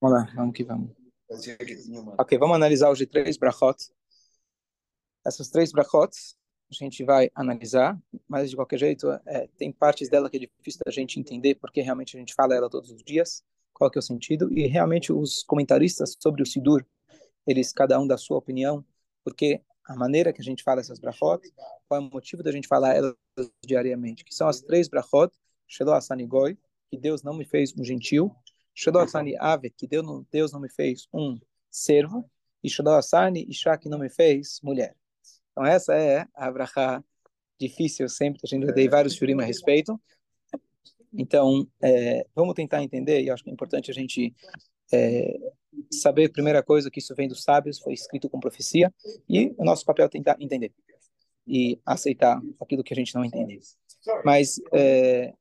Vamos lá, vamos que vamos. Ok, vamos analisar hoje três brachot. Essas três brachot a gente vai analisar, mas de qualquer jeito é, tem partes dela que é difícil da gente entender porque realmente a gente fala ela todos os dias, qual que é o sentido, e realmente os comentaristas sobre o Sidur, eles cada um dá sua opinião, porque a maneira que a gente fala essas brachot, qual é o motivo da gente falar elas diariamente, que são as três brachot, Shelo Asani Goi, que Deus não me fez um gentil, Shelo Asani Ave, que Deus não, Deus não me fez um servo, e Shelo Asani Isha, que não me fez mulher. Então essa é a brachá difícil sempre, a gente já dei vários shurim a respeito. Então, é, vamos tentar entender, e acho que é importante a gente é, saber, primeira coisa, que isso vem dos sábios, foi escrito com profecia, e o nosso papel é tentar entender e aceitar aquilo que a gente não entende. Mas é,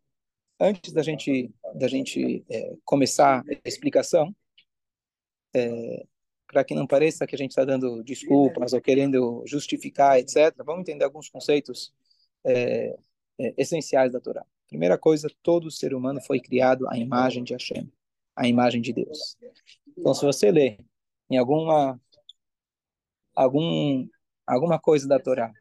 antes da gente da gente é, começar a explicação, é, para que não pareça que a gente está dando desculpas ou querendo justificar, etc., vamos entender alguns conceitos é, é, essenciais da Torá. Primeira coisa, todo ser humano foi criado à imagem de Hashem, à imagem de Deus. Então, se você lê em alguma algum alguma coisa da Torá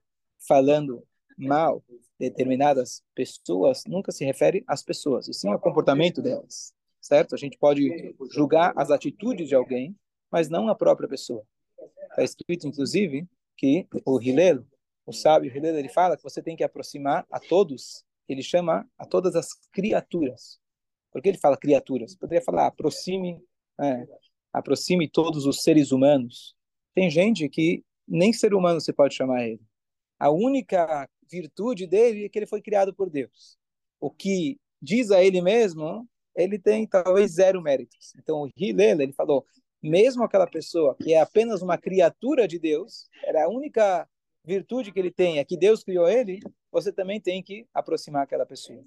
falando mal determinadas pessoas, nunca se refere às pessoas, e sim ao comportamento delas, certo? A gente pode julgar as atitudes de alguém mas não a própria pessoa. Está escrito, inclusive, que o Hillel, o sábio Hillel, ele fala que você tem que aproximar a todos, ele chama a todas as criaturas. Por que ele fala criaturas? Poderia falar aproxime, é, aproxime todos os seres humanos. Tem gente que nem ser humano você pode chamar ele. A única virtude dele é que ele foi criado por Deus. O que diz a ele mesmo, ele tem talvez zero méritos. Então o Hillel, ele falou, mesmo aquela pessoa que é apenas uma criatura de Deus, era a única virtude que ele tem, é que Deus criou ele, você também tem que aproximar aquela pessoa.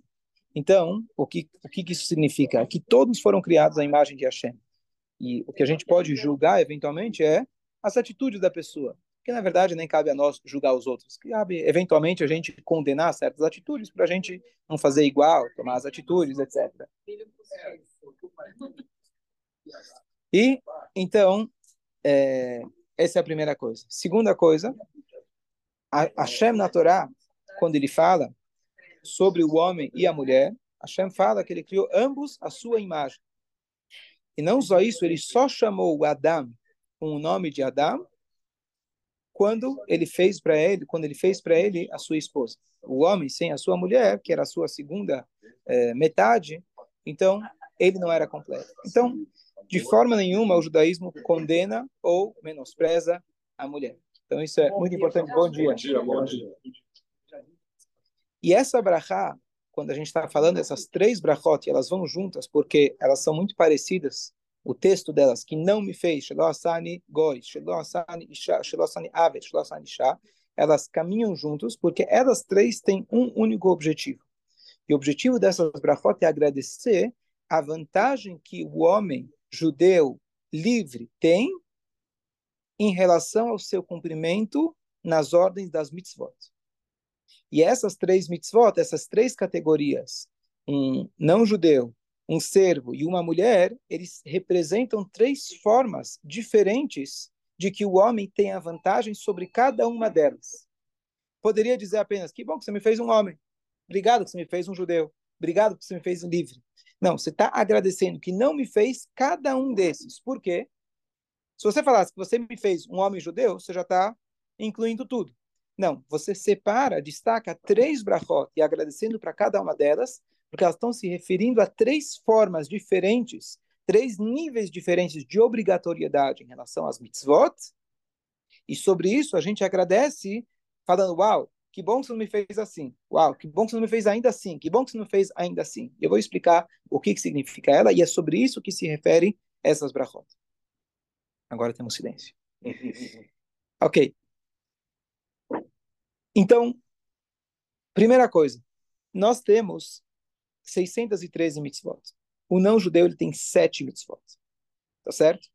Então, o que, o que isso significa? Que todos foram criados à imagem de Hashem. E o que a gente pode julgar, eventualmente, é as atitudes da pessoa. Que, na verdade, nem cabe a nós julgar os outros. Cabe, eventualmente, a gente condenar certas atitudes para a gente não fazer igual, tomar as atitudes, etc. E, então, é, essa é a primeira coisa. Segunda coisa, a Hashem na Torá, quando ele fala sobre o homem e a mulher, Hashem fala que ele criou ambos a sua imagem. E não só isso, ele só chamou o Adam com o nome de Adam quando ele fez para ele, quando ele fez para ele a sua esposa. O homem sem a sua mulher, que era a sua segunda é, metade, então ele não era completo. Então, de forma nenhuma o judaísmo condena ou menospreza a mulher. Então isso é muito importante. Bom dia. Bom dia. E essa brachá, quando a gente está falando dessas três brachot, elas vão juntas porque elas são muito parecidas. O texto delas, que não me fez, Sheloasani Goi, Sheloasani Isha, Sheloasani Avet, Sheloasani Isha, elas caminham juntos porque elas três têm um único objetivo. E o objetivo dessas brachot é agradecer a vantagem que o homem judeu livre tem em relação ao seu cumprimento nas ordens das mitzvot. E essas três mitzvot, essas três categorias, um não judeu, um servo e uma mulher, eles representam três formas diferentes de que o homem tem a vantagem sobre cada uma delas. Poderia dizer apenas: que bom que você me fez um homem. Obrigado que você me fez um judeu. Obrigado que você me fez um livre. Não, você está agradecendo que não me fez cada um desses. Por quê? Se você falasse que você me fez um homem judeu, você já está incluindo tudo. Não, você separa, destaca três brachot e agradecendo para cada uma delas, porque elas estão se referindo a três formas diferentes, três níveis diferentes de obrigatoriedade em relação às mitzvot. E sobre isso a gente agradece falando, uau, que bom que você não me fez assim. Uau, que bom que você não me fez ainda assim. Que bom que você não fez ainda assim. Eu vou explicar o que, que significa ela e é sobre isso que se refere essas brachot. Agora temos silêncio. ok. Então, primeira coisa, nós temos 613 mitzvot. O não judeu ele tem sete mitzvot. Tá certo?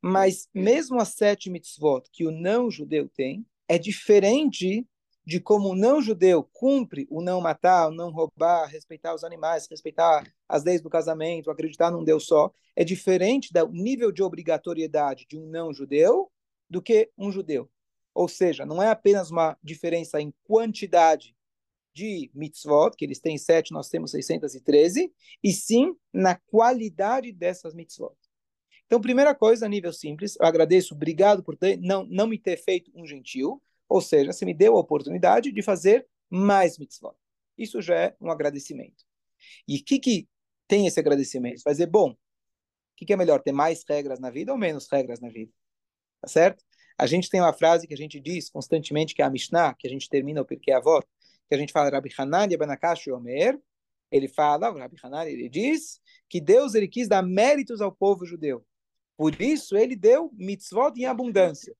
Mas mesmo as sete mitzvot que o não judeu tem, é diferente de como o não-judeu cumpre o não matar, o não roubar, respeitar os animais, respeitar as leis do casamento, acreditar num Deus só, é diferente do nível de obrigatoriedade de um não-judeu do que um judeu. Ou seja, não é apenas uma diferença em quantidade de mitzvot, que eles têm sete, nós temos 613, e sim na qualidade dessas mitzvot. Então, primeira coisa, a nível simples, eu agradeço, obrigado por ter, não, não me ter feito um gentil, ou seja, você me deu a oportunidade de fazer mais mitzvot. Isso já é um agradecimento. E o que, que tem esse agradecimento? Vai dizer, bom, o que, que é melhor, ter mais regras na vida ou menos regras na vida? Tá certo? A gente tem uma frase que a gente diz constantemente, que é a Mishnah, que a gente termina o Pirkei Avot, que a gente fala, Rabbi Hanani Benakash Omer, ele fala, o Rabbi Hanani, ele diz que Deus ele quis dar méritos ao povo judeu. Por isso, ele deu mitzvot em abundância.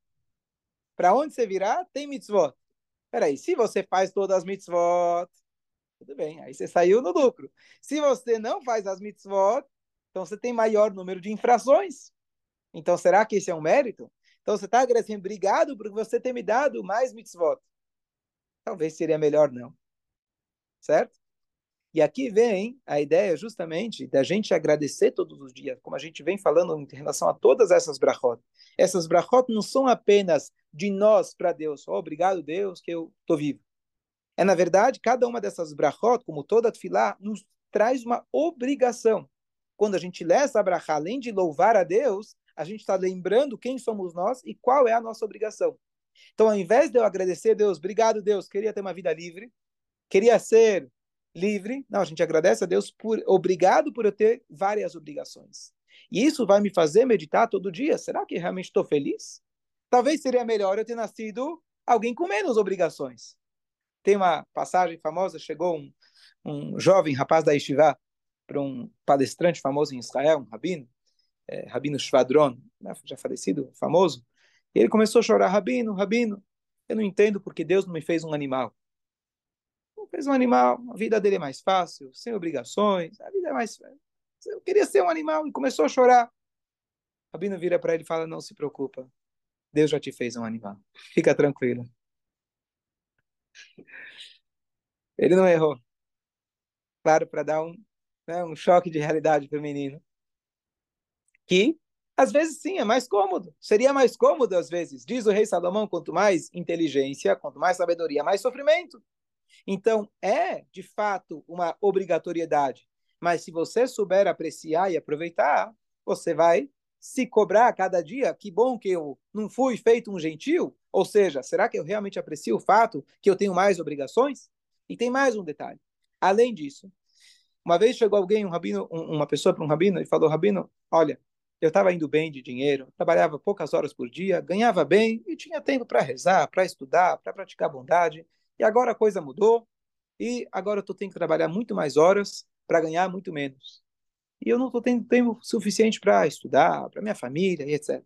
Para onde você virar, tem mitzvot. Peraí, se você faz todas as mitzvot, tudo bem, aí você saiu no lucro. Se você não faz as mitzvot, então você tem maior número de infrações. Então, será que esse é um mérito? Então, você está agradecendo, obrigado por você ter me dado mais mitzvot. Talvez seria melhor não. Certo? E aqui vem a ideia justamente da gente agradecer todos os dias, como a gente vem falando em relação a todas essas brachot. Essas brachot não são apenas de nós para Deus. Oh, obrigado, Deus, que eu estou vivo. É, na verdade, cada uma dessas brachot, como toda tefilá, nos traz uma obrigação. Quando a gente lê essa brachá, além de louvar a Deus, a gente está lembrando quem somos nós e qual é a nossa obrigação. Então, ao invés de eu agradecer a Deus, obrigado, Deus, queria ter uma vida livre, queria ser livre. Não, a gente agradece a Deus por obrigado por eu ter várias obrigações. E isso vai me fazer meditar todo dia. Será que realmente estou feliz? Talvez seria melhor eu ter nascido alguém com menos obrigações. Tem uma passagem famosa, chegou um, um jovem rapaz da Yeshiva para um palestrante famoso em Israel, um rabino, é, rabino Shvadron, né, já falecido, famoso, e ele começou a chorar, rabino, rabino, eu não entendo porque Deus não me fez um animal fez um animal, a vida dele é mais fácil, sem obrigações, a vida é mais. Eu queria ser um animal e começou a chorar. Rabino vira para ele e fala: Não se preocupa, Deus já te fez um animal, fica tranquilo. Ele não errou. Claro, para dar um, né, um choque de realidade para o menino. Que, às vezes, sim, é mais cômodo. Seria mais cômodo, às vezes. Diz o rei Salomão: quanto mais inteligência, quanto mais sabedoria, mais sofrimento. Então, é, de fato, uma obrigatoriedade. Mas se você souber apreciar e aproveitar, você vai se cobrar a cada dia. Que bom que eu não fui feito um gentil. Ou seja, será que eu realmente aprecio o fato que eu tenho mais obrigações? E tem mais um detalhe. Além disso, uma vez chegou alguém, um rabino, uma pessoa para um rabino e falou: Rabino, olha, eu estava indo bem de dinheiro, trabalhava poucas horas por dia, ganhava bem e tinha tempo para rezar, para estudar, para praticar bondade. E agora a coisa mudou, e agora eu estou tendo que trabalhar muito mais horas para ganhar muito menos. E eu não estou tendo tempo suficiente para estudar, para minha família e etc.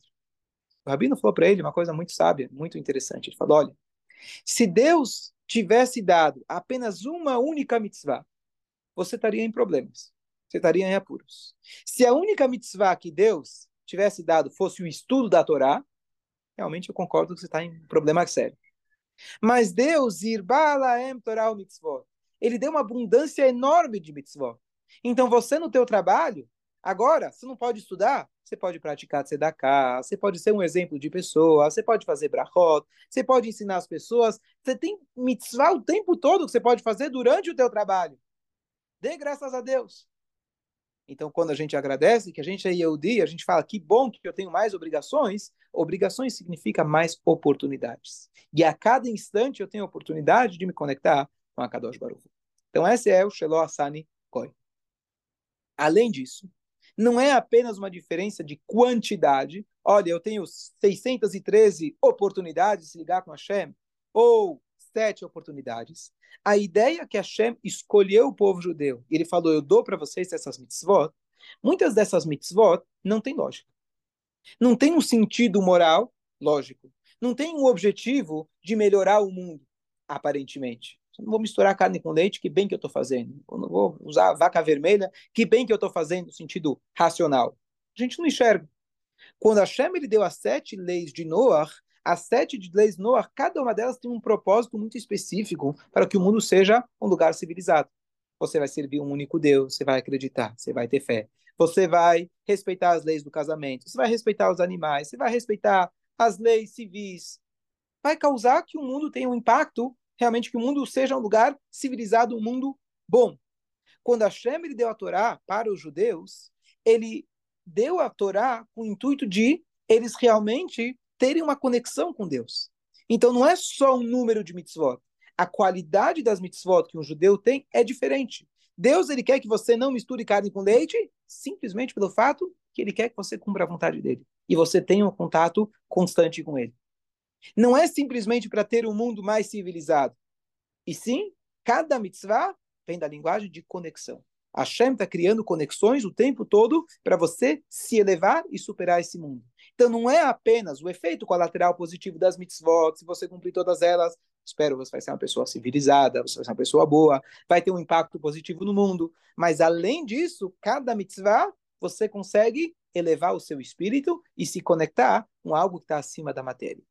O Rabino falou para ele uma coisa muito sábia, muito interessante. Ele falou: olha, se Deus tivesse dado apenas uma única mitzvah, você estaria em problemas, você estaria em apuros. Se a única mitzvah que Deus tivesse dado fosse o estudo da Torá, realmente eu concordo que você está em um problema sério. Mas Deus, Irbalaem Torah mitzvot, ele deu uma abundância enorme de mitzvot. Então você no teu trabalho, agora, você não pode estudar, você pode praticar tzedakah, você pode ser um exemplo de pessoa, você pode fazer brachot, você pode ensinar as pessoas, você tem mitzvah o tempo todo que você pode fazer durante o teu trabalho. Dê graças a Deus. Então, quando a gente agradece, que a gente é Yehudi, a gente fala que bom que eu tenho mais obrigações, obrigações significa mais oportunidades. E a cada instante eu tenho a oportunidade de me conectar com a Kadosh Baruch. Então, esse é o Shelo Asani Koi. Além disso, não é apenas uma diferença de quantidade. Olha, eu tenho 613 oportunidades de se ligar com Hashem, ou sete oportunidades. A ideia que Hashem escolheu o povo judeu, e ele falou, eu dou para vocês essas mitzvot, muitas dessas mitzvot não tem lógica. Não tem um sentido moral lógico. Não tem um objetivo de melhorar o mundo, aparentemente. Eu não vou misturar carne com leite, que bem que eu estou fazendo. Eu não vou usar vaca vermelha, que bem que eu estou fazendo no sentido racional. A gente não enxerga. Quando Hashem ele deu as sete leis de Noah, as sete leis Noah, cada uma delas tem um propósito muito específico para que o mundo seja um lugar civilizado. Você vai servir um único Deus, você vai acreditar, você vai ter fé. Você vai respeitar as leis do casamento, você vai respeitar os animais, você vai respeitar as leis civis. Vai causar que o mundo tenha um impacto, realmente que o mundo seja um lugar civilizado, um mundo bom. Quando Hashem ele deu a Torá para os judeus, ele deu a Torá com o intuito de eles realmente terem uma conexão com Deus. Então não é só um número de mitzvot. A qualidade das mitzvot que um judeu tem é diferente. Deus ele quer que você não misture carne com leite, simplesmente pelo fato que ele quer que você cumpra a vontade dele e você tenha um contato constante com ele. Não é simplesmente para ter um mundo mais civilizado. E sim, cada mitzvah vem da linguagem de conexão. Hashem está criando conexões o tempo todo para você se elevar e superar esse mundo. Então não é apenas o efeito colateral positivo das mitzvot, se você cumprir todas elas, espero você vai ser uma pessoa civilizada, você vai ser uma pessoa boa, vai ter um impacto positivo no mundo. Mas além disso, cada mitzvah você consegue elevar o seu espírito e se conectar com algo que está acima da matéria.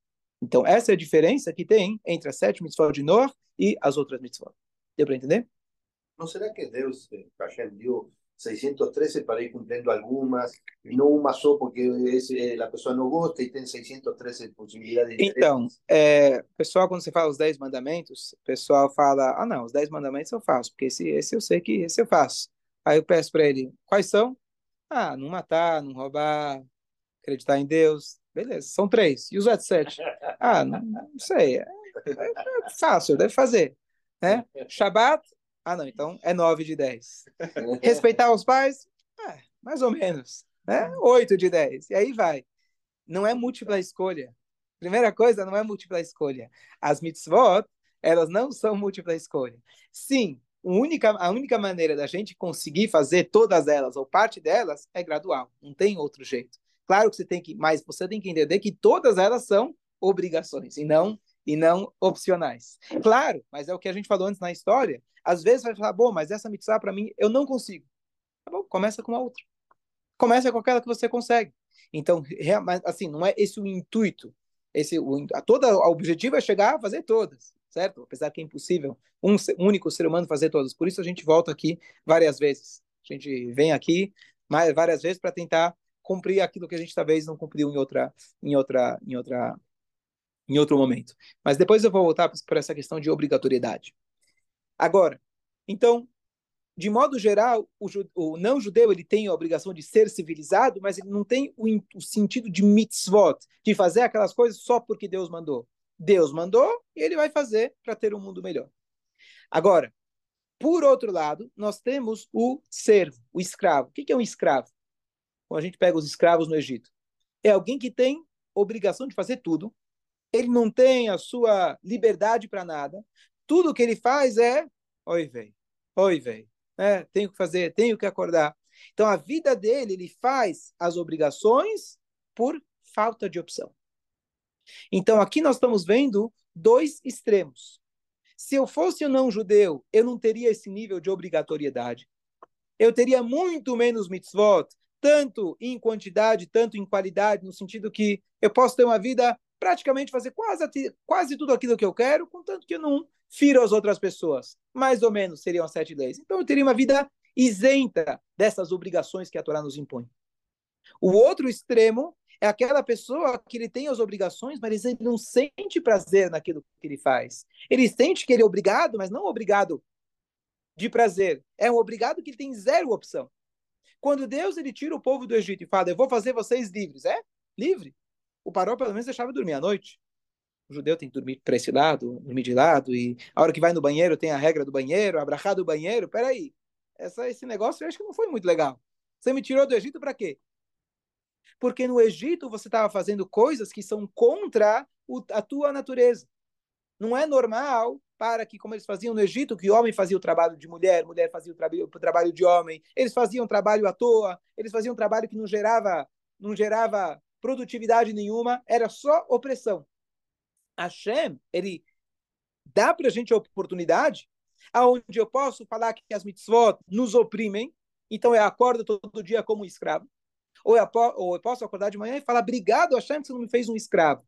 Então essa é a diferença que tem entre as sete mitzvot de Noah e as outras mitzvot. Deu para entender? ¿No será que Deus, Hashem, dio 613 para ir cumpliendo algumas e não uma só porque esse, a pessoa não gosta e tem 613 possibilidades Então, é, pessoal, quando você fala os 10 mandamentos, o pessoal fala, ah não, os 10 mandamentos eu faço, porque esse, esse eu sei que esse eu faço. Aí eu peço para ele, quais são? Ah, não matar, não roubar, acreditar em Deus. Beleza, são três. E os outros sete? Ah, não, não sei. É, é fácil, deve fazer. Né? Shabat, ah, não, então é 9 de 10. Respeitar os pais? É, mais ou menos. Né? 8 de 10. E aí vai. Não é múltipla escolha. Primeira coisa, não é múltipla escolha. As mitzvot, elas não são múltipla escolha. Sim, a única, a única maneira da gente conseguir fazer todas elas ou parte delas é gradual. Não tem outro jeito. Claro que você tem que, mas você tem que entender que todas elas são obrigações e não e não opcionais. Claro, mas é o que a gente falou antes na história. Às vezes vai falar, bom, mas essa mitzvah para mim eu não consigo. Tá bom, começa com a outra. Começa com aquela que você consegue. Então, assim, não é esse o intuito. Esse, o, a, toda, o objetivo é chegar a fazer todas, certo? Apesar que é impossível um, um único ser humano fazer todas. Por isso a gente volta aqui várias vezes. A gente vem aqui mais, várias vezes para tentar cumprir aquilo que a gente talvez não cumpriu em outra, em outra, em outra em outro momento. Mas depois eu vou voltar para essa questão de obrigatoriedade. Agora, então, de modo geral, o, o não-judeu ele tem a obrigação de ser civilizado, mas ele não tem o, o, sentido de mitzvot, de fazer aquelas coisas só porque Deus mandou. Deus mandou e ele vai fazer para ter um mundo melhor. Agora, por outro lado, nós temos o servo, o escravo. O que é um escravo? Quando a gente pega os escravos no Egito, é alguém que tem obrigação de fazer tudo, ele não tem a sua liberdade para nada. Tudo que ele faz é, oi, vem, oi, vem. É, tenho que fazer, tenho que acordar. Então, a vida dele, ele faz as obrigações por falta de opção. Então, aqui nós estamos vendo dois extremos. Se eu fosse um não-judeu, eu não teria esse nível de obrigatoriedade. Eu teria muito menos mitzvot, tanto em quantidade, tanto em qualidade, no sentido que eu posso ter uma vida praticamente fazer quase, quase tudo aquilo que eu quero, contanto que eu não firo as outras pessoas. Mais ou menos seriam as sete leis. Então eu teria uma vida isenta dessas obrigações que a Torá nos impõe. O outro extremo é aquela pessoa que ele tem as obrigações, mas ele não sente prazer naquilo que ele faz. Ele sente que ele é obrigado, mas não obrigado de prazer. É um obrigado que ele tem zero opção. Quando Deus ele tira o povo do Egito e fala, eu vou fazer vocês livres, é? Livre o Paró pelo menos deixava dormir à noite. O judeu tem que dormir para esse lado, dormir de lado, e a hora que vai no banheiro tem a regra do banheiro, a brachá do banheiro. Peraí, essa, esse negócio eu acho que não foi muito legal. Você me tirou do Egito para quê? Porque no Egito você estava fazendo coisas que são contra o, a tua natureza. Não é normal para que, como eles faziam no Egito, que o homem fazia o trabalho de mulher, mulher fazia o, tra o trabalho de homem, eles faziam trabalho à toa, eles faziam trabalho que não gerava, não gerava produtividade nenhuma, era só opressão. Hashem, ele dá para a gente a oportunidade aonde eu posso falar que as mitzvot nos oprimem, então eu acordo todo dia como escravo. Ou eu, ou eu posso acordar de manhã e falar, obrigado Hashem que você não me fez um escravo.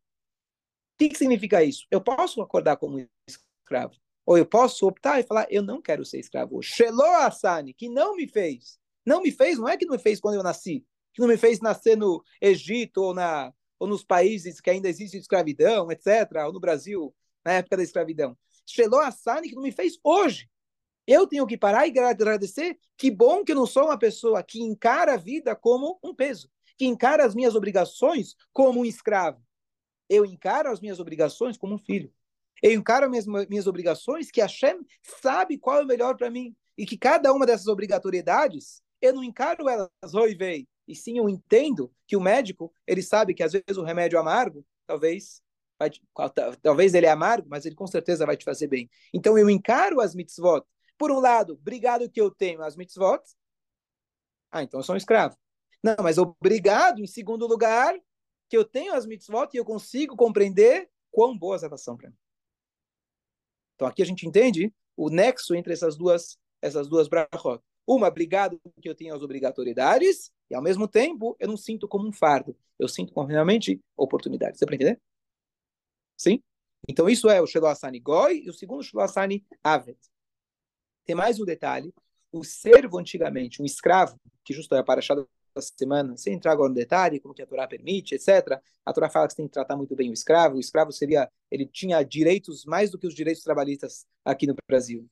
que, que significa isso? Eu posso acordar como escravo. Ou eu posso optar e falar, eu não quero ser escravo. Shelo Asani, que não me fez. Não me fez, não é que não me fez quando eu nasci. Que não me fez nascer no Egito ou, na, ou nos países que ainda existe escravidão, etc. Ou no Brasil, na época da escravidão. Shelo Asani, que não me fez hoje. Eu tenho que parar e agradecer. Que bom que eu não sou uma pessoa que encara a vida como um peso. Que encara as minhas obrigações como um escravo. Eu encaro as minhas obrigações como um filho. Eu encaro as minhas, minhas obrigações que Hashem sabe qual é o melhor para mim. E que cada uma dessas obrigatoriedades, eu não encaro elas oi vei. E sim, eu entendo que o médico, ele sabe que às vezes o remédio amargo, talvez, vai, talvez ele é amargo, mas ele com certeza vai te fazer bem. Então eu encaro as mitzvot. Por um lado, obrigado que eu tenho as mitzvot. Ah, então eu sou um escravo. Não, mas obrigado, em segundo lugar, que eu tenho as mitzvot e eu consigo compreender quão boas elas são para mim. Então aqui a gente entende o nexo entre essas duas essas duas brachot. Uma, obrigado que eu tenho as obrigatoriedades, e ao mesmo tempo eu não sinto como um fardo. Eu sinto como realmente oportunidade. Você para entender? Sim? Então isso é o Sheloasani Goi e o segundo Sheloasani Avet. Tem mais um detalhe. O servo antigamente, um escravo, que justo é a paraxada essa semana, sem entrar agora no detalhe, como que a Torá permite, etc. A Torá fala que você tem que tratar muito bem o escravo. O escravo seria, ele tinha direitos mais do que os direitos trabalhistas aqui no Brasil.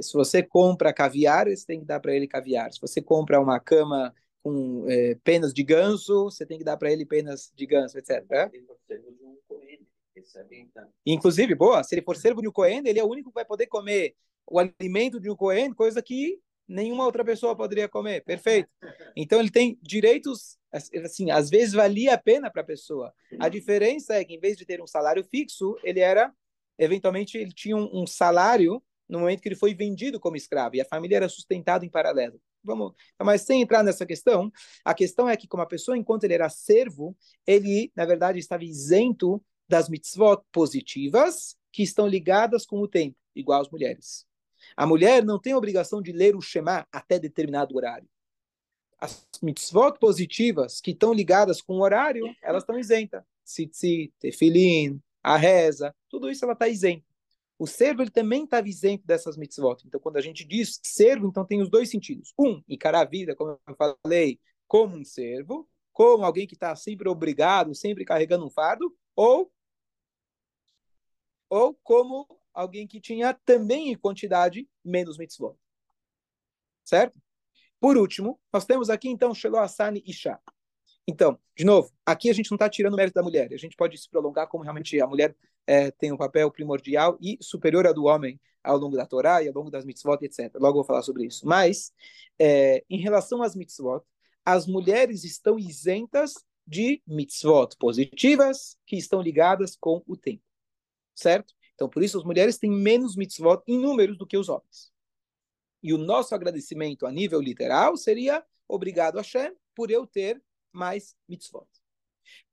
Se você compra caviar, você tem que dar para ele caviar. Se você compra uma cama com é, penas de ganso, você tem que dar para ele penas de ganso, etc. É? Inclusive, boa, se ele for servo de um Cohen, ele é o único que vai poder comer o alimento de um Cohen, coisa que nenhuma outra pessoa poderia comer. Perfeito. Então ele tem direitos, assim, às vezes valia a pena para a pessoa. A diferença é que em vez de ter um salário fixo, ele era, eventualmente, ele tinha um, um salário no momento que ele foi vendido como escravo e a família era sustentada em paralelo. Vamos, mas sem entrar nessa questão, a questão é que como a pessoa, enquanto ele era servo, ele, na verdade, estava isento das mitzvot positivas que estão ligadas com o tempo, igual as mulheres. A mulher não tem obrigação de ler o Shema até determinado horário. As mitzvot positivas que estão ligadas com o horário, elas estão isentas. Tzitzit, tefilim, a reza, tudo isso ela está isenta. O servo ele também está isento dessas mitzvot. Então, quando a gente diz servo, então tem os dois sentidos. Um, encarar a vida, como eu falei, como um servo, como alguém que está sempre obrigado, sempre carregando um fardo, ou, ou como alguém que tinha também em quantidade menos mitzvot. Certo? Por último, nós temos aqui então Shelo Asani Isha. Então, de novo, aqui a gente não está tirando o mérito da mulher. A gente pode se prolongar como realmente a mulher é, tem um papel primordial e superior ao do homem ao longo da Torá e ao longo das mitzvot, etc. Logo vou falar sobre isso. Mas, é, em relação às mitzvot, as mulheres estão isentas de mitzvot positivas que estão ligadas com o tempo. Certo? Então, por isso, as mulheres têm menos mitzvot em números do que os homens. E o nosso agradecimento a nível literal seria obrigado a Hashem por eu ter mais mitzvot.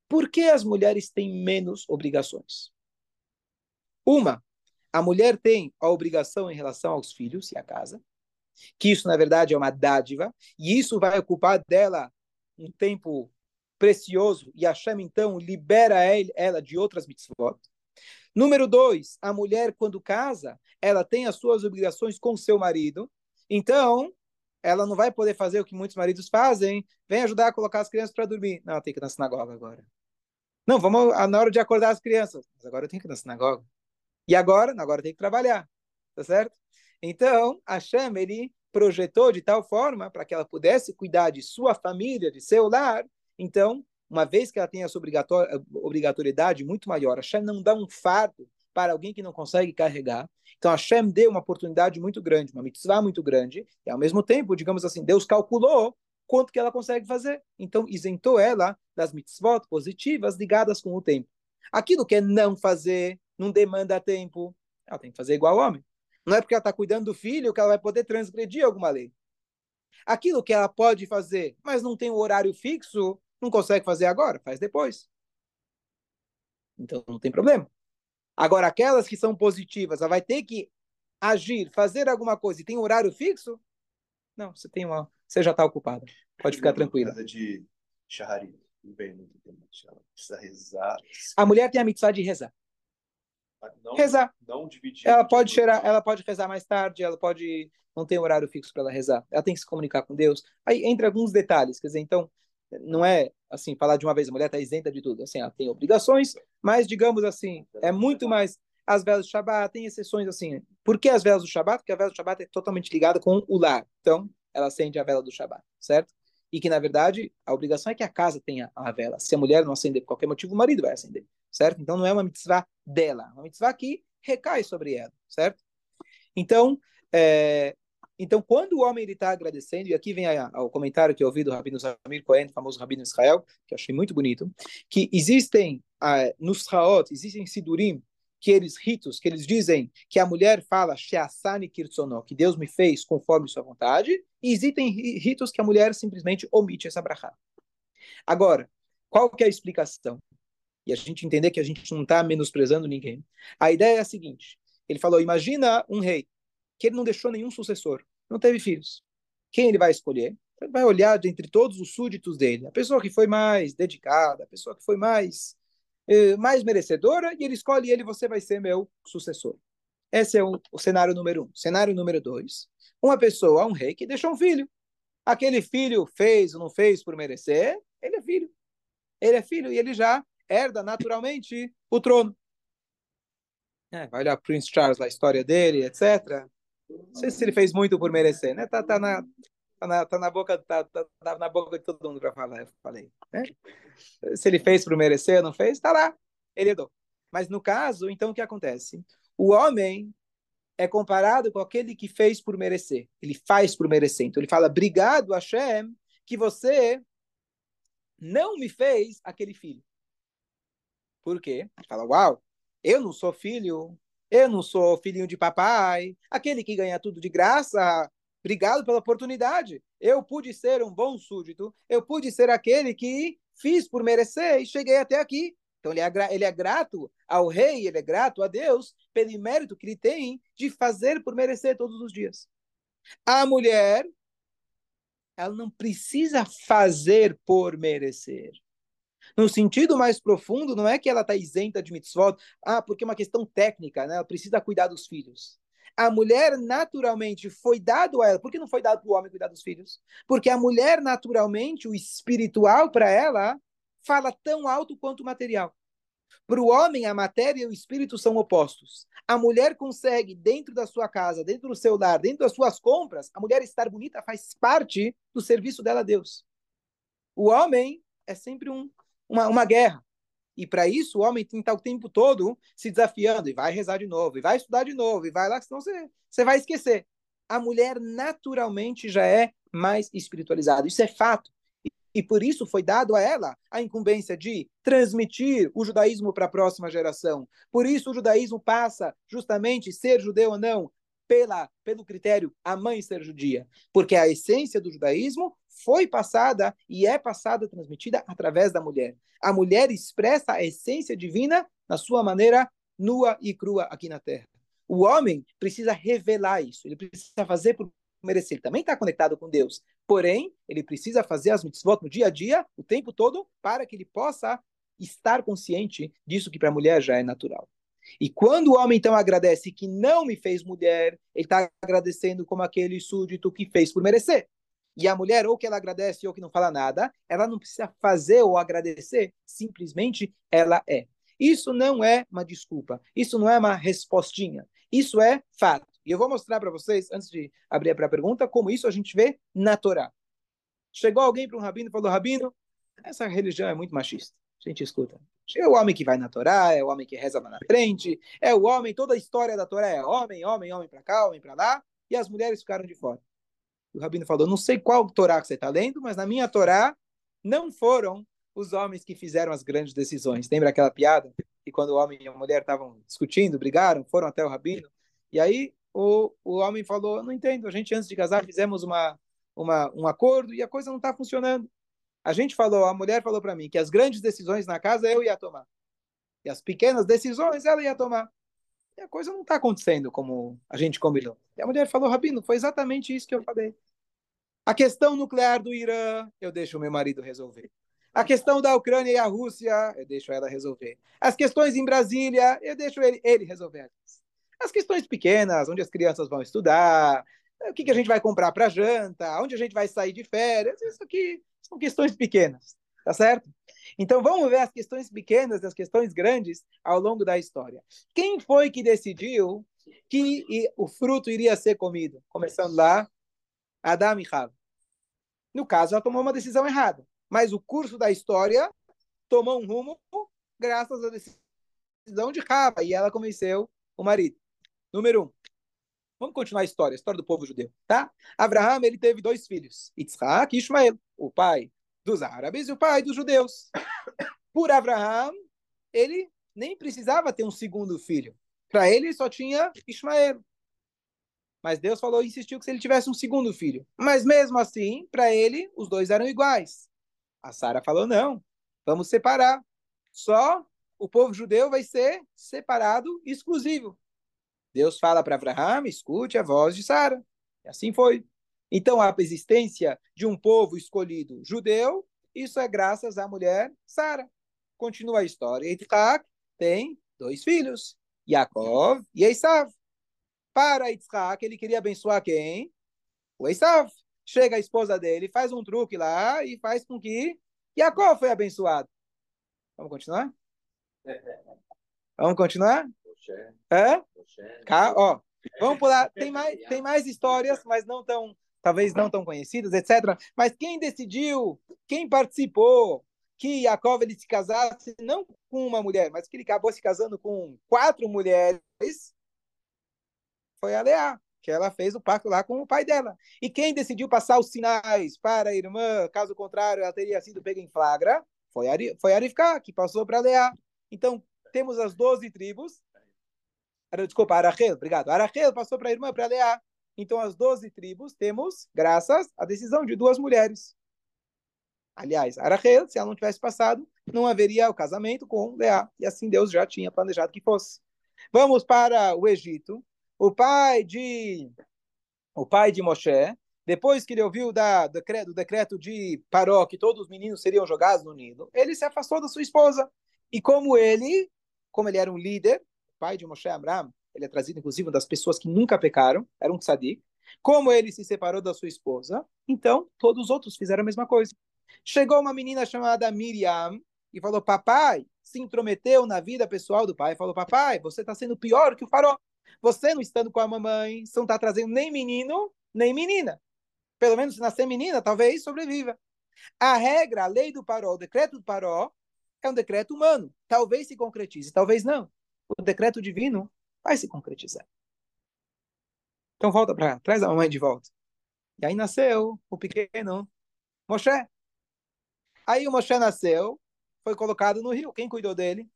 Por que as mulheres têm menos obrigações? Uma, a mulher tem a obrigação em relação aos filhos e à casa, que isso, na verdade, é uma dádiva, e isso vai ocupar dela um tempo precioso, e Hashem, então, libera ela de outras mitzvot. Número dois, a mulher, quando casa, ela tem as suas obrigações com seu marido. Então, ela não vai poder fazer o que muitos maridos fazem. Vem ajudar a colocar as crianças para dormir. Não, tem que ir na sinagoga agora. Não, vamos na hora de acordar as crianças. Mas agora eu tenho que ir na sinagoga. E agora? Agora tem que trabalhar. Tá certo? Então, a Shem, ele projetou de tal forma para que ela pudesse cuidar de sua família, de seu lar. Então, uma vez que ela tem essa obrigatoriedade muito maior, a Hashem não dá um fardo para alguém que não consegue carregar. Então a Hashem deu uma oportunidade muito grande, uma mitzvah muito grande, e ao mesmo tempo, digamos assim, Deus calculou quanto que ela consegue fazer. Então isentou ela das mitzvot positivas ligadas com o tempo. Aquilo que é não fazer, não demanda tempo, ela tem que fazer igual homem. Não é porque ela está cuidando do filho que ela vai poder transgredir alguma lei. Aquilo que ela pode fazer, mas não tem um horário fixo, não consegue fazer agora, faz depois. Então não tem problema. Agora, aquelas que são positivas, ela vai ter que agir, fazer alguma coisa e tem um horário fixo? Não, você tem uma, você já está ocupada. Pode ficar tranquila. de shaharit, ela precisa rezar. A mulher tem a mitzvah de rezar. Não, rezar. Não dividir. Ela pode cheirar, ela pode rezar mais tarde, ela pode não tem horário fixo para ela rezar. Ela tem que se comunicar com Deus. Aí entre alguns detalhes, quer dizer, então não é assim falar de uma vez a mulher está isenta de tudo. Assim, ela tem obrigações, mas digamos assim é muito mais as velas do Shabat tem exceções assim. Por que as velas do Shabat? Porque a vela do Shabat é totalmente ligada com o lar. Então ela acende a vela do Shabat, certo? E que na verdade a obrigação é que a casa tenha a vela. Se a mulher não acender por qualquer motivo, o marido vai acender, certo? Então não é uma mitzvah dela, é uma mitzvah que recai sobre ela, certo? Então é, então, quando o homem está agradecendo, e aqui vem a, o comentário que eu ouvi do Rabino Samir Cohen, famoso Rabino Israel, que eu achei muito bonito, que existem nos Raot, existem Sidurim, que eles ritos, que eles dizem que a mulher fala Sheasani Kirtsono, que Deus me fez conforme sua vontade, e existem ritos que a mulher simplesmente omite essa brachá. Agora, qual que é a explicação? E a gente entender que a gente não está menosprezando ninguém. A ideia é a seguinte: ele falou, imagina um rei que ele não deixou nenhum sucessor, não teve filhos. Quem ele vai escolher? Ele vai olhar dentre todos os súditos dele, a pessoa que foi mais dedicada, a pessoa que foi mais eh, mais merecedora, e ele escolhe ele, você vai ser meu sucessor. Esse é o, o cenário número um. Cenário número dois, uma pessoa, um rei que deixou um filho. Aquele filho fez ou não fez por merecer, ele é filho. Ele é filho e ele já herda naturalmente o trono. É, vai olhar Prince Charles, a história dele, etc. Não sei se ele fez muito por merecer, né? Tá, tá, na, tá, na, tá na boca tá, tá, tá na boca de todo mundo para falar, eu falei. Né? Se ele fez por merecer, não fez, tá lá, ele herdou. Mas no caso, então o que acontece? O homem é comparado com aquele que fez por merecer. Ele faz por merecer. Então ele fala: "Obrigado, Hashem, que você não me fez aquele filho". Por quê? Fala: "Uau, eu não sou filho eu não sou filhinho de papai, aquele que ganha tudo de graça. Obrigado pela oportunidade. Eu pude ser um bom súdito, eu pude ser aquele que fiz por merecer e cheguei até aqui. Então ele é, ele é grato ao rei, ele é grato a Deus pelo mérito que ele tem de fazer por merecer todos os dias. A mulher, ela não precisa fazer por merecer. No sentido mais profundo, não é que ela está isenta de mitzvot, ah, porque é uma questão técnica, né? ela precisa cuidar dos filhos. A mulher naturalmente foi dado a ela. Por que não foi dado para o homem cuidar dos filhos? Porque a mulher naturalmente, o espiritual para ela, fala tão alto quanto o material. Para o homem, a matéria e o espírito são opostos. A mulher consegue, dentro da sua casa, dentro do seu lar, dentro das suas compras, a mulher estar bonita faz parte do serviço dela a Deus. O homem é sempre um uma, uma guerra. E para isso, o homem tem que estar o tempo todo se desafiando, e vai rezar de novo, e vai estudar de novo, e vai lá, senão você, você vai esquecer. A mulher naturalmente já é mais espiritualizada. Isso é fato. E, por isso foi dado a ela a incumbência de transmitir o judaísmo para a próxima geração. Por isso o judaísmo passa justamente ser judeu ou não pela, pelo critério a mãe ser judia, porque a essência do judaísmo foi passada e é passada, transmitida através da mulher. A mulher expressa a essência divina na sua maneira nua e crua aqui na Terra. O homem precisa revelar isso, ele precisa fazer por merecer. Ele também está conectado com Deus, porém, ele precisa fazer as mitzvot no dia a dia, o tempo todo, para que ele possa estar consciente disso que para a mulher já é natural. E quando o homem então agradece que não me fez mulher, ele está agradecendo como aquele súdito que fez por merecer. E a mulher, ou que ela agradece ou que não fala nada, ela não precisa fazer ou agradecer, simplesmente ela é. Isso não é uma desculpa, isso não é uma respostinha, isso é fato. E eu vou mostrar para vocês, antes de abrir para a pergunta, como isso a gente vê na Torá. Chegou alguém para um rabino e falou: Rabino, essa religião é muito machista. A gente escuta. É o homem que vai na Torá, é o homem que reza lá na frente, é o homem, toda a história da Torá é homem, homem, homem para cá, homem para lá, e as mulheres ficaram de fora. O rabino falou: não sei qual Torá que você está lendo, mas na minha Torá não foram os homens que fizeram as grandes decisões. Lembra aquela piada? Que quando o homem e a mulher estavam discutindo, brigaram, foram até o rabino, e aí o, o homem falou: não entendo, a gente antes de casar fizemos uma, uma, um acordo e a coisa não está funcionando. A gente falou, a mulher falou para mim que as grandes decisões na casa eu ia tomar. E as pequenas decisões ela ia tomar. E a coisa não está acontecendo como a gente combinou. E a mulher falou, Rabino, foi exatamente isso que eu falei. A questão nuclear do Irã, eu deixo meu marido resolver. A questão da Ucrânia e a Rússia, eu deixo ela resolver. As questões em Brasília, eu deixo ele, ele resolver. As questões pequenas, onde as crianças vão estudar, o que, que a gente vai comprar para janta, onde a gente vai sair de férias, isso aqui são questões pequenas, tá certo? Então vamos ver as questões pequenas as questões grandes ao longo da história. Quem foi que decidiu que o fruto iria ser comido? Começando lá, Adam e Chava. No caso, ela tomou uma decisão errada mas o curso da história tomou um rumo graças à decisão de Rava, e ela convenceu o marido. Número um. Vamos continuar a história, a história do povo judeu, tá? Abraham, ele teve dois filhos, Yitzhak e Ismael, o pai dos árabes e o pai dos judeus. Por Abraham, ele nem precisava ter um segundo filho. Para ele, só tinha Ismael. Mas Deus falou, insistiu que se ele tivesse um segundo filho. Mas mesmo assim, para ele, os dois eram iguais. A Sara falou: não, vamos separar. Só o povo judeu vai ser separado, exclusivo. Deus fala para Abraão: escute a voz de Sara. E assim foi. Então, a existência de um povo escolhido judeu, isso é graças à mulher Sara. Continua a história. Yitzhak tem dois filhos, Yaakov e Esav. Para Yitzhak, ele queria abençoar quem? O Esav. Chega a esposa dele, faz um truque lá e faz com que Jacó foi abençoado. Vamos continuar? Vamos continuar? É? Cá, ó. Vamos pular. Tem mais, tem mais histórias, mas não tão, talvez não tão conhecidas, etc. Mas quem decidiu, quem participou que Jacob ele se casasse não com uma mulher, mas que ele acabou se casando com quatro mulheres, foi a Leá que ela fez o pacto lá com o pai dela. E quem decidiu passar os sinais para a irmã, caso contrário, ela teria sido pega em flagra, foi, Ari, foi Arifká, que passou para Leá. Então, temos as 12 tribos. Desculpa, Arachel, obrigado. Arachel passou para a irmã, para Leá. Então, as 12 tribos temos, graças à decisão de duas mulheres. Aliás, Arachel, se ela não tivesse passado, não haveria o casamento com Leá. E assim Deus já tinha planejado que fosse. Vamos para o Egito o pai de o pai de Moshe, depois que ele ouviu da, do, decreto, do decreto de Paró que todos os meninos seriam jogados no Nilo, ele se afastou da sua esposa. E como ele, como ele era um líder, pai de Moshe Amram, ele é trazido inclusive das pessoas que nunca pecaram, era um tzadik. Como ele se separou da sua esposa, então todos os outros fizeram a mesma coisa. Chegou uma menina chamada Miriam e falou: Papai, se intrometeu na vida pessoal do pai. Falou: Papai, você está sendo pior que o farol. Você não estando com a mamãe, você não está trazendo nem menino, nem menina. Pelo menos se nascer menina, talvez sobreviva. A regra, a lei do paró, o decreto do paró, é um decreto humano. Talvez se concretize, talvez não. O decreto divino vai se concretizar. Então volta para traz a mamãe de volta. E aí nasceu o pequeno Moshe. Aí o Moshe nasceu, foi colocado no rio. Quem cuidou dele?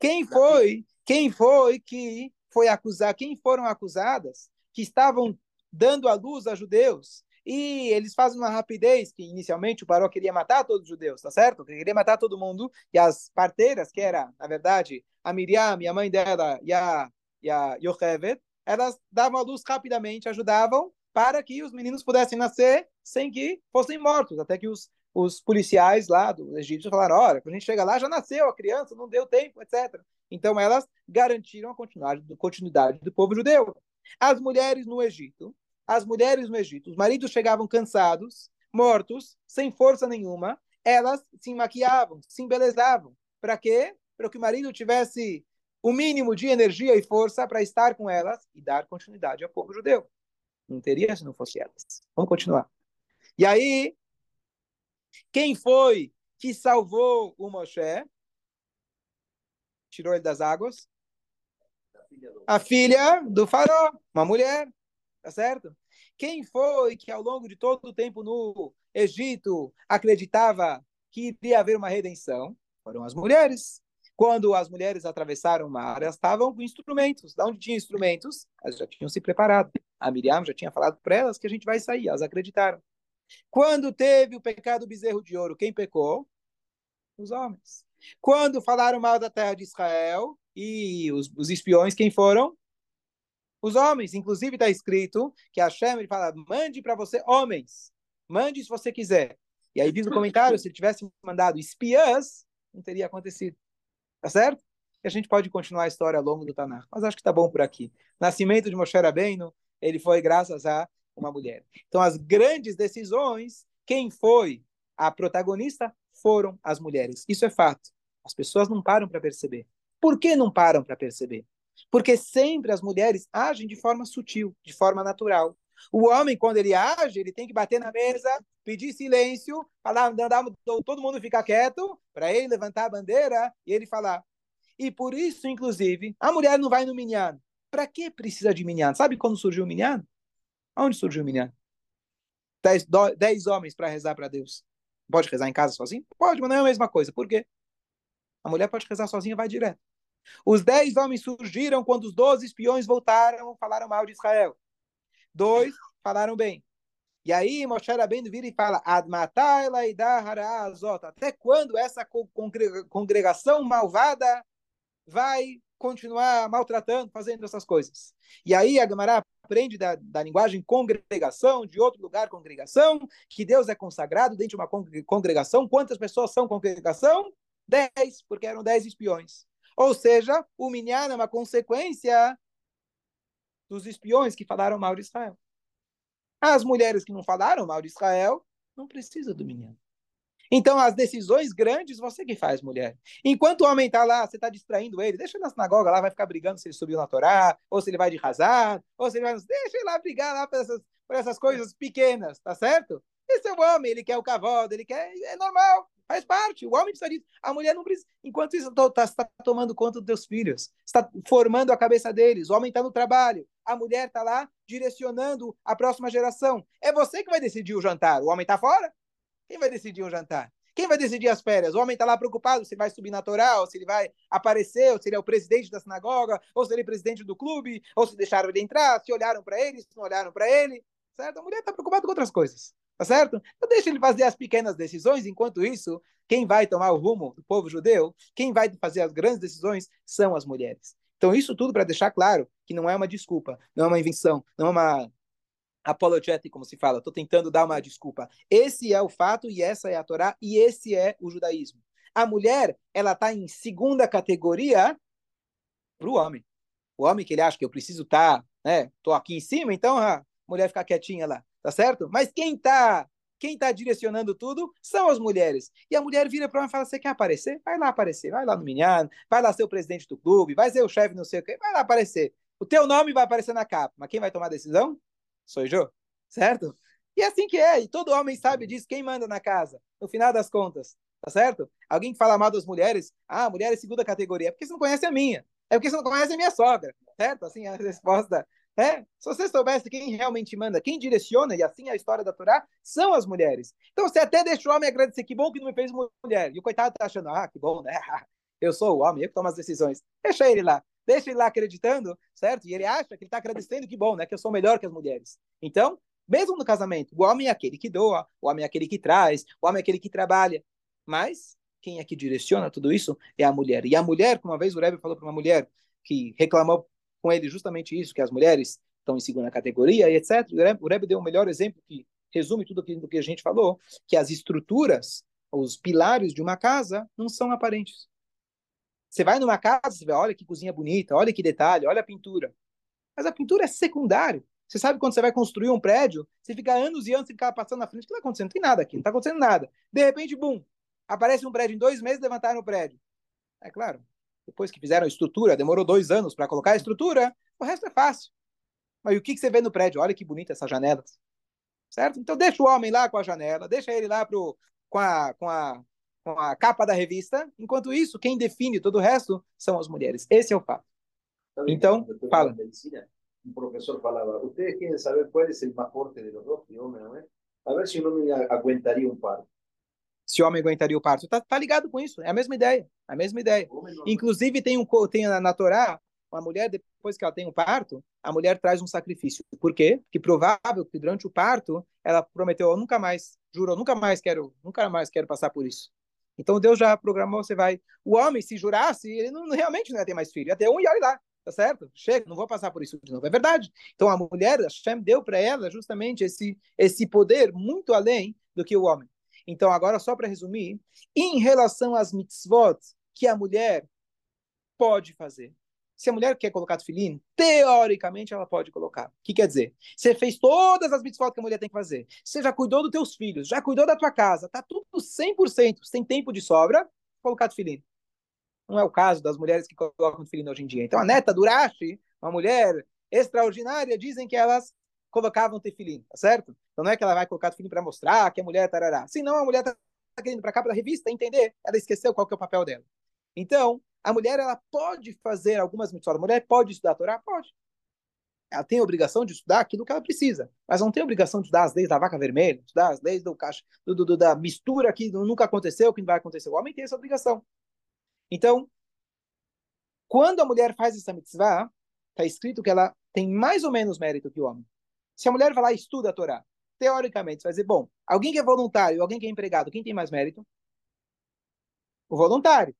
Quem foi quem foi que foi acusar, quem foram acusadas, que estavam dando a luz a judeus, e eles fazem uma rapidez, que inicialmente o Paró queria matar todos os judeus, tá certo? Ele queria matar todo mundo, e as parteiras, que era, na verdade, a Miriam e a mãe dela, e a, e a Yocheved, elas davam a luz rapidamente, ajudavam para que os meninos pudessem nascer sem que fossem mortos, até que os, os policiais lá do Egito falaram, olha, quando a gente chega lá, já nasceu a criança, não deu tempo, etc. Então, elas garantiram a continuidade do povo judeu. As mulheres no Egito, as mulheres no Egito, os maridos chegavam cansados, mortos, sem força nenhuma, elas se maquiavam, se embelezavam. Para quê? Para que o marido tivesse o mínimo de energia e força para estar com elas e dar continuidade ao povo judeu. Não teria se não fosse elas. Vamos continuar. E aí, quem foi que salvou o Moshe? tirou ele das águas? A filha do faraó, uma mulher, tá certo? Quem foi que ao longo de todo o tempo no Egito acreditava que iria haver uma redenção? Foram as mulheres. Quando as mulheres atravessaram o mar, elas estavam com instrumentos. Da onde tinha instrumentos? Elas já tinham se preparado. A Miriam já tinha falado para elas que a gente vai sair. Elas acreditaram. Quando teve o pecado do bezerro de ouro, quem pecou? Os homens. Quando falaram mal da terra de Israel e os, os espiões, quem foram? Os homens. Inclusive está escrito que Hashem ele fala: mande para você homens. Mande se você quiser. E aí diz no comentário, se ele tivesse mandado espiãs, não teria acontecido. Tá certo? E a gente pode continuar a história ao longo do Tanakh. Mas acho que tá bom por aqui. Nascimento de Moshe Rabbeinu, ele foi graças a uma mulher. Então, as grandes decisões, quem foi a protagonista foram as mulheres. Isso é fato. As pessoas não param para perceber. Por que não param para perceber? Porque sempre as mulheres agem de forma sutil, de forma natural. O homem, quando ele age, ele tem que bater na mesa, pedir silêncio, falar, todo mundo ficar quieto, para ele levantar a bandeira e ele falar. E por isso, inclusive, a mulher não vai no minyan. Para que precisa de minyan? Sabe quando surgiu o minyan? Onde surgiu o minyan? Dez, do, dez homens para rezar para Deus. Pode rezar em casa sozinho? Pode, mas não é a mesma coisa. Por quê? A mulher pode rezar sozinha, vai direto. Os dez homens surgiram quando os doze espiões voltaram, falaram mal de Israel. Dois falaram bem. E aí Moshe Rabbeinu vira e fala, até quando essa congregação malvada vai continuar maltratando, fazendo essas coisas? E aí a Gemara aprende da, da linguagem congregação, de outro lugar congregação, que Deus é consagrado dentro de uma congregação. Quantas pessoas são congregação? Dez, porque eram dez espiões. Ou seja, o minyan é uma consequência dos espiões que falaram mal de Israel. As mulheres que não falaram mal de Israel não precisam do minyan. Então, as decisões grandes, você que faz, mulher. Enquanto o homem está lá, você está distraindo ele, deixa ele na sinagoga lá, vai ficar brigando se ele subiu na Torá, ou se ele vai de razar, ou se ele vai. Deixa ele lá brigar lá por essas, por essas coisas pequenas, tá certo? Esse é o homem, ele quer o cavalo, ele quer. É normal, faz parte. O homem precisa disso. A mulher não precisa. Enquanto isso, está tá tomando conta dos teus filhos, está formando a cabeça deles. O homem está no trabalho, a mulher está lá direcionando a próxima geração. É você que vai decidir o jantar. O homem está fora? Quem vai decidir o jantar? Quem vai decidir as férias? O homem está lá preocupado se vai subir na Torá, ou se ele vai aparecer, ou se ele é o presidente da sinagoga, ou se ele é presidente do clube, ou se deixaram ele entrar, se olharam para ele, se não olharam para ele. Certo? A mulher está preocupada com outras coisas. Tá certo? Então deixa ele fazer as pequenas decisões, enquanto isso, quem vai tomar o rumo do povo judeu, quem vai fazer as grandes decisões são as mulheres. Então, isso tudo para deixar claro que não é uma desculpa, não é uma invenção, não é uma apologética, como se fala. Estou tentando dar uma desculpa. Esse é o fato e essa é a Torá e esse é o judaísmo. A mulher, ela está em segunda categoria para o homem. O homem que ele acha que eu preciso estar, tá, né? Tô aqui em cima, então a mulher fica quietinha lá, tá certo? Mas quem está quem está direcionando tudo são as mulheres. E a mulher vira para mim e fala: Você quer aparecer? Vai lá aparecer. Vai lá no Minyan, vai lá ser o presidente do clube, vai ser o chefe, não sei o quê, vai lá aparecer. O teu nome vai aparecer na capa, mas quem vai tomar a decisão? Sou eu, certo? E é assim que é, e todo homem sabe disso, quem manda na casa, no final das contas, tá certo? Alguém que fala mal das mulheres, ah, mulher é segunda categoria, é porque você não conhece a minha, é porque você não conhece a minha sogra, certo? Assim, a resposta é, se você soubesse quem realmente manda, quem direciona, e assim é a história da Torá, são as mulheres. Então você até deixa o homem agradecer, que bom que não me fez mulher. E o coitado tá achando, ah, que bom, né? Eu sou o homem, eu que tomo as decisões. Deixa ele lá. Deixa ele lá acreditando, certo? E ele acha que ele está agradecendo que bom, né? Que eu sou melhor que as mulheres. Então, mesmo no casamento, o homem é aquele que doa, o homem é aquele que traz, o homem é aquele que trabalha. Mas quem é que direciona tudo isso é a mulher. E a mulher, como uma vez o Rebbe falou para uma mulher que reclamou com ele justamente isso, que as mulheres estão em segunda categoria e etc. O Rebbe deu um melhor exemplo que resume tudo aquilo que a gente falou, que as estruturas, os pilares de uma casa não são aparentes. Você vai numa casa, você vê, olha que cozinha bonita, olha que detalhe, olha a pintura. Mas a pintura é secundário. Você sabe quando você vai construir um prédio, você fica anos e anos e fica passando na frente, o que está acontecendo? Não tem nada aqui, não está acontecendo nada. De repente, bum, aparece um prédio em dois meses, levantaram o prédio. É claro, depois que fizeram a estrutura, demorou dois anos para colocar a estrutura, o resto é fácil. Mas o que, que você vê no prédio? Olha que bonita essas janelas. Certo? Então deixa o homem lá com a janela, deixa ele lá pro, com, a, com a com a capa da revista. Enquanto isso, quem define todo o resto são as mulheres. Esse é o fato. Então, fala. Um professor falava: Vocês querem saber qual é o mais forte de los dois, homem não é? A ver se o homem aguentaria um parto. Se o homem aguentaria o parto. Tá, tá ligado com isso. É a mesma ideia. A mesma ideia. Inclusive, tem, um, tem na, na Torá, uma mulher, depois que ela tem um parto, a mulher traz um sacrifício. Por quê? Porque provável que durante o parto, ela prometeu, eu nunca mais, jurou, nunca mais quero, nunca mais quero passar por isso. Então Deus já programou, você vai. O homem, se jurasse, ele não, realmente não ia ter mais filho. Ia ter um e olha lá, tá certo? Chega, não vou passar por isso de novo. É verdade. Então a mulher, a Shem deu para ela justamente esse, esse poder muito além do que o homem. Então, agora, só para resumir, em relação às mitzvot que a mulher pode fazer, se a mulher quer colocar tefilim, teoricamente ela pode colocar. O que quer dizer? Você fez todas as mitzvot que a mulher tem que fazer. Você já cuidou dos teus filhos, já cuidou da tua casa, tá tudo 100%, sem tempo de sobra, colocar tefilim. Não é o caso das mulheres que colocam tefilim hoje em dia. Então a neta do uma mulher extraordinária, dizem que elas colocavam tefilim, tá certo? Então não é que ela vai colocar tefilim para mostrar que a mulher tarará. Senão a mulher tá querendo para cá para a revista entender, ela esqueceu qual que é o papel dela. Então, a mulher ela pode fazer algumas mitzvot. A mulher pode estudar a Torá? Pode. Ela tem a obrigação de estudar aquilo que ela precisa, mas não tem a obrigação de estudar as leis da vaca vermelha, estudar as leis do caixa, do, do, da mistura que nunca aconteceu, que não vai acontecer. O homem tem essa obrigação. Então, quando a mulher faz essa mitzvah, está escrito que ela tem mais ou menos mérito que o homem. Se a mulher vai lá e estuda a Torá, teoricamente, você vai dizer, bom, alguém que é voluntário, alguém que é empregado, quem tem mais mérito? O voluntário.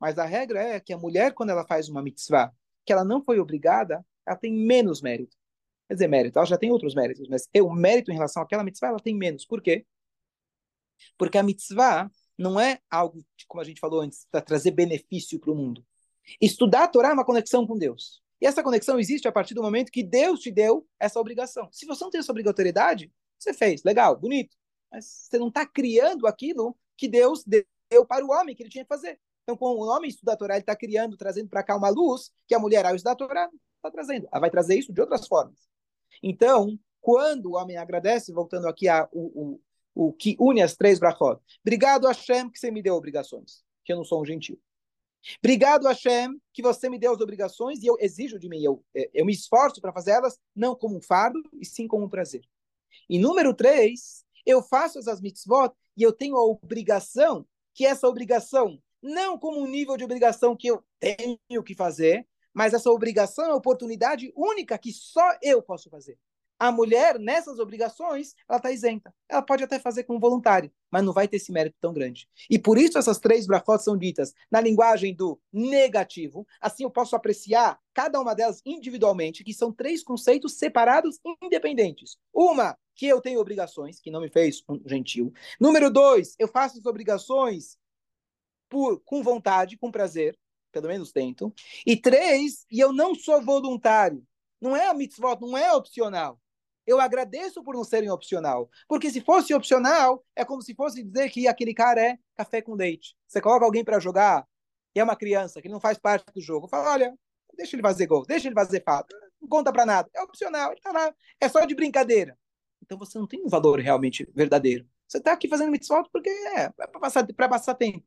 Mas a regra é que a mulher, quando ela faz uma mitzvah, que ela não foi obrigada, ela tem menos mérito. Quer dizer, mérito, ela já tem outros méritos, mas o mérito em relação àquela mitzvah, ela tem menos. Por quê? Porque a mitzvah não é algo, como a gente falou antes, para trazer benefício para o mundo. Estudar a Torá é uma conexão com Deus. E essa conexão existe a partir do momento que Deus te deu essa obrigação. Se você não tem essa obrigatoriedade, você fez, legal, bonito. Mas você não está criando aquilo que Deus deu para o homem que ele tinha que fazer. Então, com o homem estudar a Torá, ele está criando, trazendo para cá uma luz que a mulher, ao estudar a Torá, está trazendo. Ela vai trazer isso de outras formas. Então, quando o homem agradece, voltando aqui a o, o, o que une as três brachot. Obrigado, Hashem, que você me deu obrigações, que eu não sou um gentil. Obrigado, Hashem, que você me deu as obrigações e eu exijo de mim, eu, é, eu me esforço para fazer elas, não como um fardo, e sim como um prazer. E número três, eu faço essas mitzvot e eu tenho a obrigação, que essa obrigação não como um nível de obrigação que eu tenho que fazer, mas essa obrigação é uma oportunidade única que só eu posso fazer. A mulher, nessas obrigações, ela está isenta. Ela pode até fazer como voluntário, mas não vai ter esse mérito tão grande. E por isso essas três brachot são ditas na linguagem do negativo. Assim eu posso apreciar cada uma delas individualmente, que são três conceitos separados, independentes. Uma, que eu tenho obrigações, que não me fez um gentil. Número dois, eu faço as obrigações por, com vontade, com prazer, pelo menos tento. E três, e eu não sou voluntário. Não é a mitzvot, não é opcional. Eu agradeço por não serem opcional. Porque se fosse opcional, é como se fosse dizer que aquele cara é café com leite. Você coloca alguém para jogar, e é uma criança, que não faz parte do jogo. Fala, olha, deixa ele fazer gol, deixa ele fazer fato. Não conta para nada. É opcional, ele tá lá. É só de brincadeira. Então você não tem um valor realmente verdadeiro. Você está aqui fazendo mitzvot porque é, é para passar, passar tempo.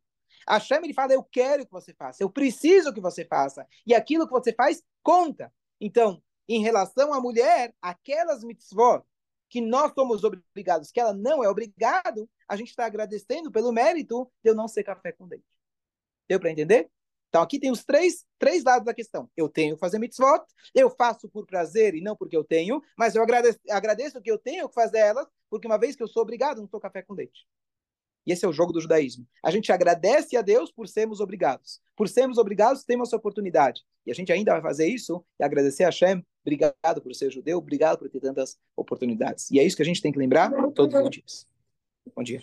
Hashem ele fala, eu quero que você faça, eu preciso que você faça. E aquilo que você faz conta. Então, em relação à mulher, aquelas mitzvot que nós somos obrigados, que ela não é obrigado, a gente está agradecendo pelo mérito de eu não ser café com leite. Deu para entender? Então aqui tem os três, três lados da questão. Eu tenho que fazer mitzvot, eu faço por prazer e não porque eu tenho, mas eu agradeço, agradeço que eu tenho que fazer elas, porque uma vez que eu sou obrigado, não sou café com leite. E esse é o jogo do judaísmo. A gente agradece a Deus por sermos obrigados. Por sermos obrigados, temos essa oportunidade. E a gente ainda vai fazer isso e agradecer a Hashem. Obrigado por ser judeu, obrigado por ter tantas oportunidades. E é isso que a gente tem que lembrar todos os dias. Bom dia.